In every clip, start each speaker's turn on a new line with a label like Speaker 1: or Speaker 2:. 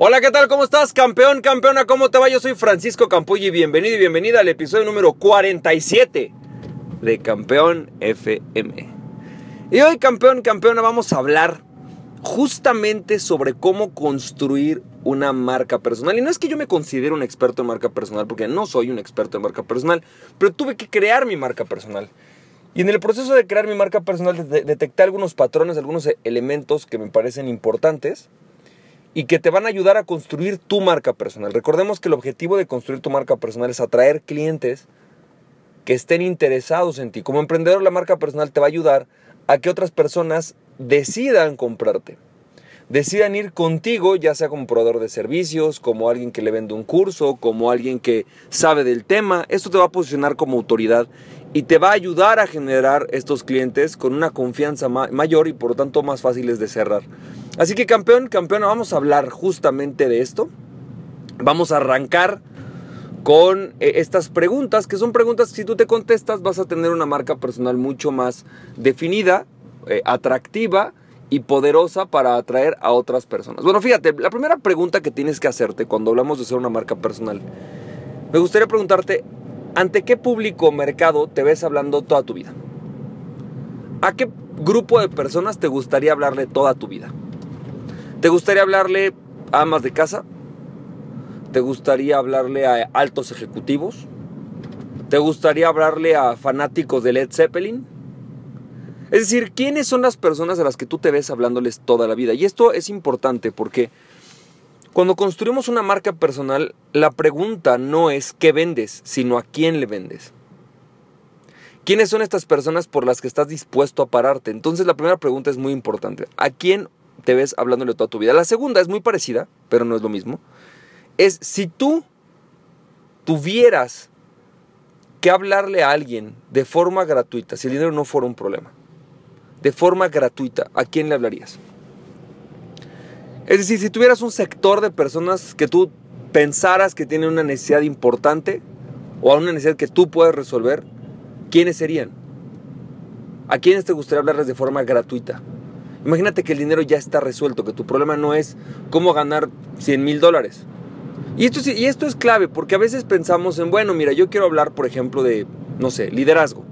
Speaker 1: Hola, ¿qué tal? ¿Cómo estás? Campeón, campeona, ¿cómo te va? Yo soy Francisco Campuy y bienvenido y bienvenida al episodio número 47 de Campeón FM. Y hoy, campeón, campeona, vamos a hablar justamente sobre cómo construir una marca personal. Y no es que yo me considere un experto en marca personal, porque no soy un experto en marca personal, pero tuve que crear mi marca personal. Y en el proceso de crear mi marca personal detecté algunos patrones, algunos elementos que me parecen importantes y que te van a ayudar a construir tu marca personal. Recordemos que el objetivo de construir tu marca personal es atraer clientes que estén interesados en ti. Como emprendedor, la marca personal te va a ayudar a que otras personas decidan comprarte. Decidan ir contigo, ya sea como proveedor de servicios, como alguien que le vende un curso, como alguien que sabe del tema. Esto te va a posicionar como autoridad y te va a ayudar a generar estos clientes con una confianza mayor y por lo tanto más fáciles de cerrar. Así que campeón, campeona, vamos a hablar justamente de esto. Vamos a arrancar con eh, estas preguntas, que son preguntas que si tú te contestas vas a tener una marca personal mucho más definida, eh, atractiva y poderosa para atraer a otras personas. Bueno, fíjate, la primera pregunta que tienes que hacerte cuando hablamos de ser una marca personal, me gustaría preguntarte, ¿ante qué público o mercado te ves hablando toda tu vida? ¿A qué grupo de personas te gustaría hablarle toda tu vida? ¿Te gustaría hablarle a amas de casa? ¿Te gustaría hablarle a altos ejecutivos? ¿Te gustaría hablarle a fanáticos de Led Zeppelin? Es decir, ¿quiénes son las personas a las que tú te ves hablándoles toda la vida? Y esto es importante porque cuando construimos una marca personal, la pregunta no es qué vendes, sino a quién le vendes. ¿Quiénes son estas personas por las que estás dispuesto a pararte? Entonces la primera pregunta es muy importante. ¿A quién te ves hablándole toda tu vida. La segunda es muy parecida, pero no es lo mismo. Es si tú tuvieras que hablarle a alguien de forma gratuita, si el dinero no fuera un problema, de forma gratuita, ¿a quién le hablarías? Es decir, si tuvieras un sector de personas que tú pensaras que tienen una necesidad importante o una necesidad que tú puedes resolver, ¿quiénes serían? ¿A quiénes te gustaría hablarles de forma gratuita? Imagínate que el dinero ya está resuelto, que tu problema no es cómo ganar 100 mil dólares. Y esto, y esto es clave, porque a veces pensamos en, bueno, mira, yo quiero hablar, por ejemplo, de, no sé, liderazgo.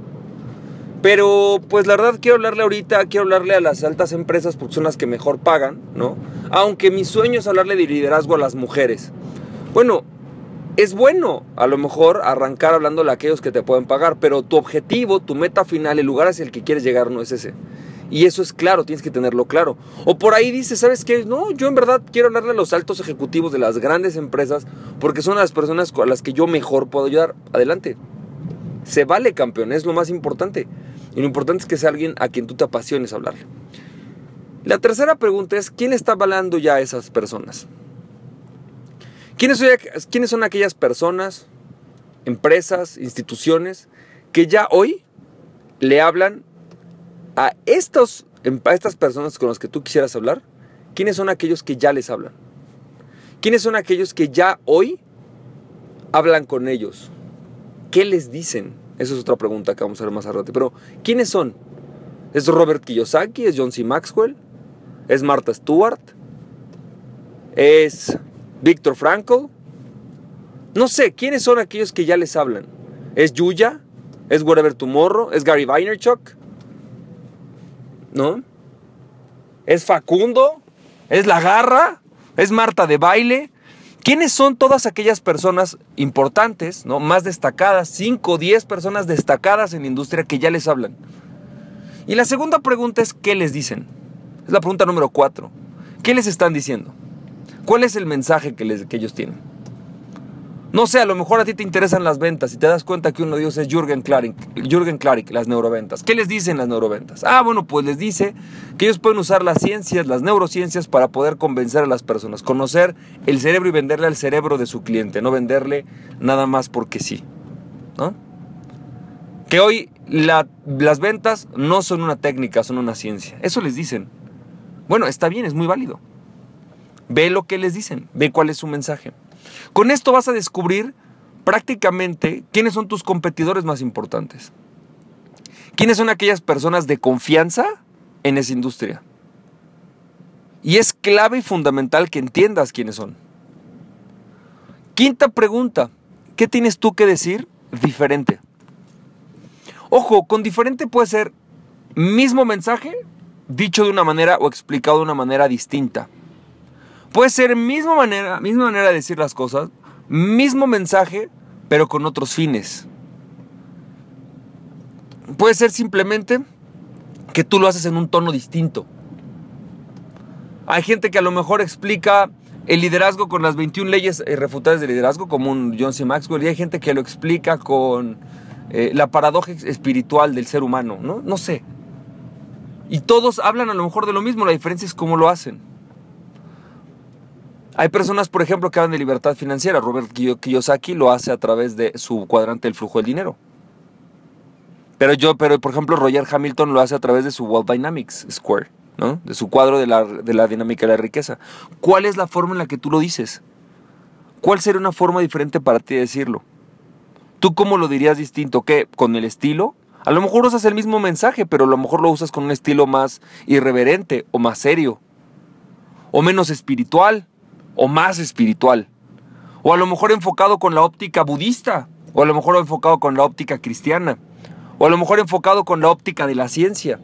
Speaker 1: Pero, pues la verdad, quiero hablarle ahorita, quiero hablarle a las altas empresas porque son las que mejor pagan, ¿no? Aunque mi sueño es hablarle de liderazgo a las mujeres. Bueno, es bueno a lo mejor arrancar hablándole a aquellos que te pueden pagar, pero tu objetivo, tu meta final, el lugar hacia el que quieres llegar no es ese. Y eso es claro, tienes que tenerlo claro. O por ahí dices, ¿sabes qué? No, yo en verdad quiero hablarle a los altos ejecutivos de las grandes empresas porque son las personas a las que yo mejor puedo ayudar. Adelante. Se vale, campeón, es lo más importante. Y lo importante es que sea alguien a quien tú te apasiones hablarle. La tercera pregunta es, ¿quién está hablando ya a esas personas? ¿Quiénes ¿Quiénes son aquellas personas, empresas, instituciones que ya hoy le hablan a, estos, a estas personas con las que tú quisieras hablar, ¿quiénes son aquellos que ya les hablan? ¿Quiénes son aquellos que ya hoy hablan con ellos? ¿Qué les dicen? Esa es otra pregunta que vamos a ver más adelante. Pero, ¿quiénes son? ¿Es Robert Kiyosaki? ¿Es John C. Maxwell? ¿Es Martha Stewart? ¿Es Víctor Frankl? No sé, ¿quiénes son aquellos que ya les hablan? ¿Es Yuya? ¿Es Whatever Tomorrow? ¿Es Gary Vaynerchuk? ¿No? Es Facundo, es La Garra, es Marta de Baile. ¿Quiénes son todas aquellas personas importantes, ¿no? más destacadas, 5 o 10 personas destacadas en la industria que ya les hablan? Y la segunda pregunta es, ¿qué les dicen? Es la pregunta número 4. ¿Qué les están diciendo? ¿Cuál es el mensaje que, les, que ellos tienen? No sé, a lo mejor a ti te interesan las ventas y te das cuenta que uno de ellos es Jürgen Klarik, Jürgen Klarik, las neuroventas. ¿Qué les dicen las neuroventas? Ah, bueno, pues les dice que ellos pueden usar las ciencias, las neurociencias para poder convencer a las personas, conocer el cerebro y venderle al cerebro de su cliente, no venderle nada más porque sí. ¿No? Que hoy las ventas no son una técnica, son una ciencia. Eso les dicen. Bueno, está bien, es muy válido. Ve lo que les dicen, ve cuál es su mensaje. Con esto vas a descubrir prácticamente quiénes son tus competidores más importantes. ¿Quiénes son aquellas personas de confianza en esa industria? Y es clave y fundamental que entiendas quiénes son. Quinta pregunta, ¿qué tienes tú que decir diferente? Ojo, con diferente puede ser mismo mensaje dicho de una manera o explicado de una manera distinta. Puede ser misma manera, misma manera de decir las cosas, mismo mensaje, pero con otros fines. Puede ser simplemente que tú lo haces en un tono distinto. Hay gente que a lo mejor explica el liderazgo con las 21 leyes irrefutables de liderazgo, como un John C. Maxwell, y hay gente que lo explica con eh, la paradoja espiritual del ser humano, ¿no? No sé. Y todos hablan a lo mejor de lo mismo, la diferencia es cómo lo hacen. Hay personas, por ejemplo, que hablan de libertad financiera. Robert Kiyosaki lo hace a través de su cuadrante del flujo del dinero. Pero yo, pero por ejemplo, Roger Hamilton lo hace a través de su World Dynamics Square, ¿no? De su cuadro de la, de la dinámica de la riqueza. ¿Cuál es la forma en la que tú lo dices? ¿Cuál sería una forma diferente para ti de decirlo? ¿Tú cómo lo dirías distinto? ¿Qué? ¿Con el estilo? A lo mejor usas el mismo mensaje, pero a lo mejor lo usas con un estilo más irreverente o más serio. O menos espiritual o más espiritual. O a lo mejor enfocado con la óptica budista. O a lo mejor enfocado con la óptica cristiana. O a lo mejor enfocado con la óptica de la ciencia.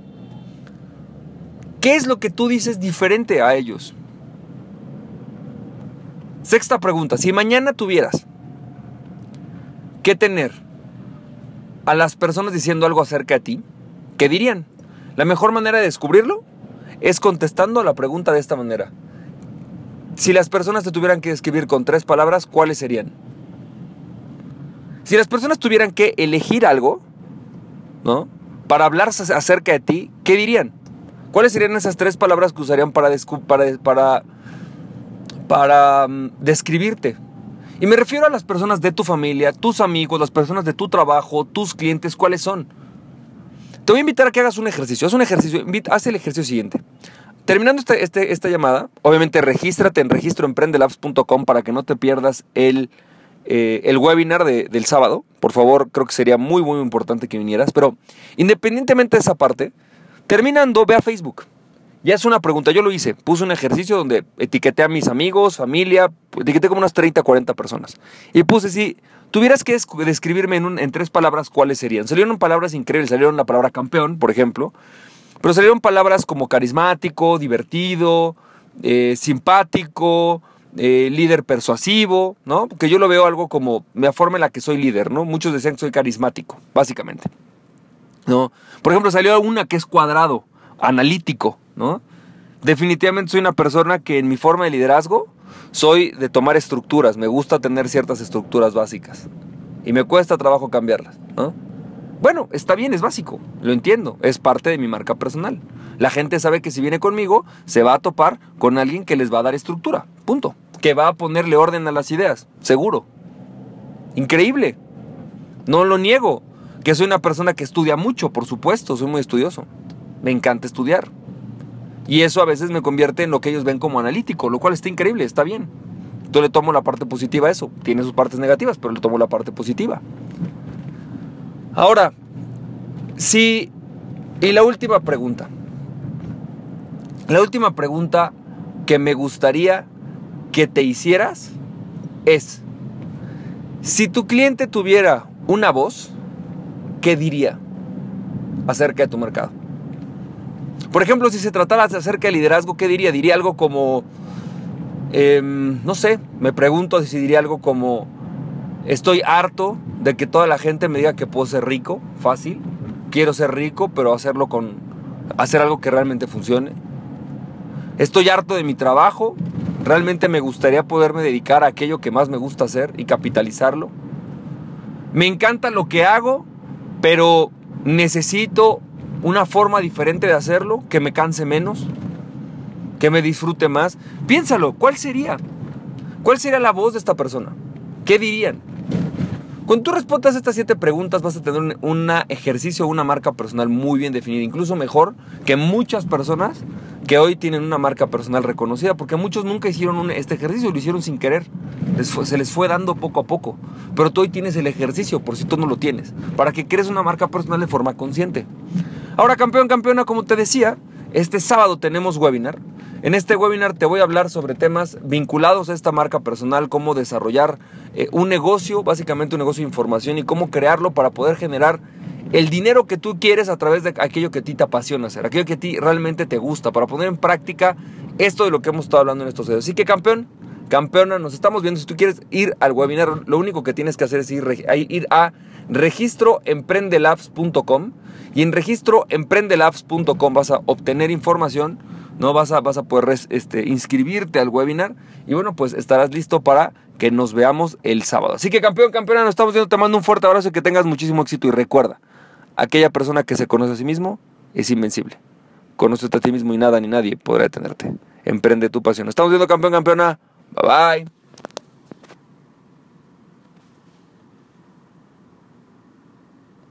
Speaker 1: ¿Qué es lo que tú dices diferente a ellos? Sexta pregunta. Si mañana tuvieras que tener a las personas diciendo algo acerca de ti, ¿qué dirían? La mejor manera de descubrirlo es contestando a la pregunta de esta manera. Si las personas te tuvieran que describir con tres palabras, ¿cuáles serían? Si las personas tuvieran que elegir algo, ¿no? Para hablar acerca de ti, ¿qué dirían? ¿Cuáles serían esas tres palabras que usarían para, para, para, mm, describirte? Y me refiero a las personas de tu familia, tus amigos, las personas de tu trabajo, tus clientes, ¿cuáles son? Te voy a invitar a que hagas un ejercicio. Haz un ejercicio, haz el ejercicio siguiente. Terminando este, este, esta llamada, obviamente regístrate en registroemprendelabs.com para que no te pierdas el, eh, el webinar del sábado. Por favor, creo que sería muy, muy importante que vinieras. Pero independientemente de esa parte, terminando, ve a Facebook. Ya es una pregunta, yo lo hice. Puse un ejercicio donde etiqueté a mis amigos, familia, etiqueté como unas 30, 40 personas. Y puse, si tuvieras que describirme en, en tres palabras, ¿cuáles serían? Salieron palabras increíbles, salieron la palabra campeón, por ejemplo. Pero salieron palabras como carismático, divertido, eh, simpático, eh, líder persuasivo, ¿no? Porque yo lo veo algo como la forma en la que soy líder, ¿no? Muchos decían que soy carismático, básicamente. ¿No? Por ejemplo, salió una que es cuadrado, analítico, ¿no? Definitivamente soy una persona que en mi forma de liderazgo soy de tomar estructuras, me gusta tener ciertas estructuras básicas y me cuesta trabajo cambiarlas, ¿no? Bueno, está bien, es básico, lo entiendo, es parte de mi marca personal. La gente sabe que si viene conmigo, se va a topar con alguien que les va a dar estructura, punto. Que va a ponerle orden a las ideas, seguro. Increíble. No lo niego. Que soy una persona que estudia mucho, por supuesto, soy muy estudioso. Me encanta estudiar. Y eso a veces me convierte en lo que ellos ven como analítico, lo cual está increíble, está bien. Yo le tomo la parte positiva a eso. Tiene sus partes negativas, pero le tomo la parte positiva. Ahora, sí, y la última pregunta. La última pregunta que me gustaría que te hicieras es, si tu cliente tuviera una voz, ¿qué diría acerca de tu mercado? Por ejemplo, si se tratara acerca de liderazgo, ¿qué diría? Diría algo como, em, no sé, me pregunto si diría algo como, Estoy harto de que toda la gente me diga que puedo ser rico, fácil. Quiero ser rico, pero hacerlo con hacer algo que realmente funcione. Estoy harto de mi trabajo. Realmente me gustaría poderme dedicar a aquello que más me gusta hacer y capitalizarlo. Me encanta lo que hago, pero necesito una forma diferente de hacerlo, que me canse menos, que me disfrute más. Piénsalo, ¿cuál sería? ¿Cuál sería la voz de esta persona? ¿Qué dirían? Cuando tú respondas estas siete preguntas vas a tener un ejercicio, una marca personal muy bien definida, incluso mejor que muchas personas que hoy tienen una marca personal reconocida, porque muchos nunca hicieron este ejercicio, lo hicieron sin querer, se les fue dando poco a poco, pero tú hoy tienes el ejercicio, por si tú no lo tienes, para que crees una marca personal de forma consciente. Ahora, campeón, campeona, como te decía, este sábado tenemos webinar En este webinar te voy a hablar sobre temas vinculados a esta marca personal, cómo desarrollar eh, un negocio, básicamente un negocio de información y cómo crearlo para poder generar el dinero que tú quieres a través de aquello que a ti te apasiona hacer, aquello que a ti realmente te gusta, para poner en práctica esto de lo que hemos estado hablando en estos videos. Así que campeón, campeona, nos estamos viendo. Si tú quieres ir al webinar, lo único que tienes que hacer es ir, a registroemprendelabs.com y en registroemprendelabs.com vas a obtener información ¿no? Vas a, vas a poder este, inscribirte al webinar y bueno, pues estarás listo para que nos veamos el sábado. Así que campeón, campeona, nos estamos viendo, te mando un fuerte abrazo y que tengas muchísimo éxito y recuerda, aquella persona que se conoce a sí mismo es invencible. Conócete a ti mismo y nada ni nadie podrá detenerte. Emprende tu pasión. Estamos viendo campeón, campeona. Bye bye.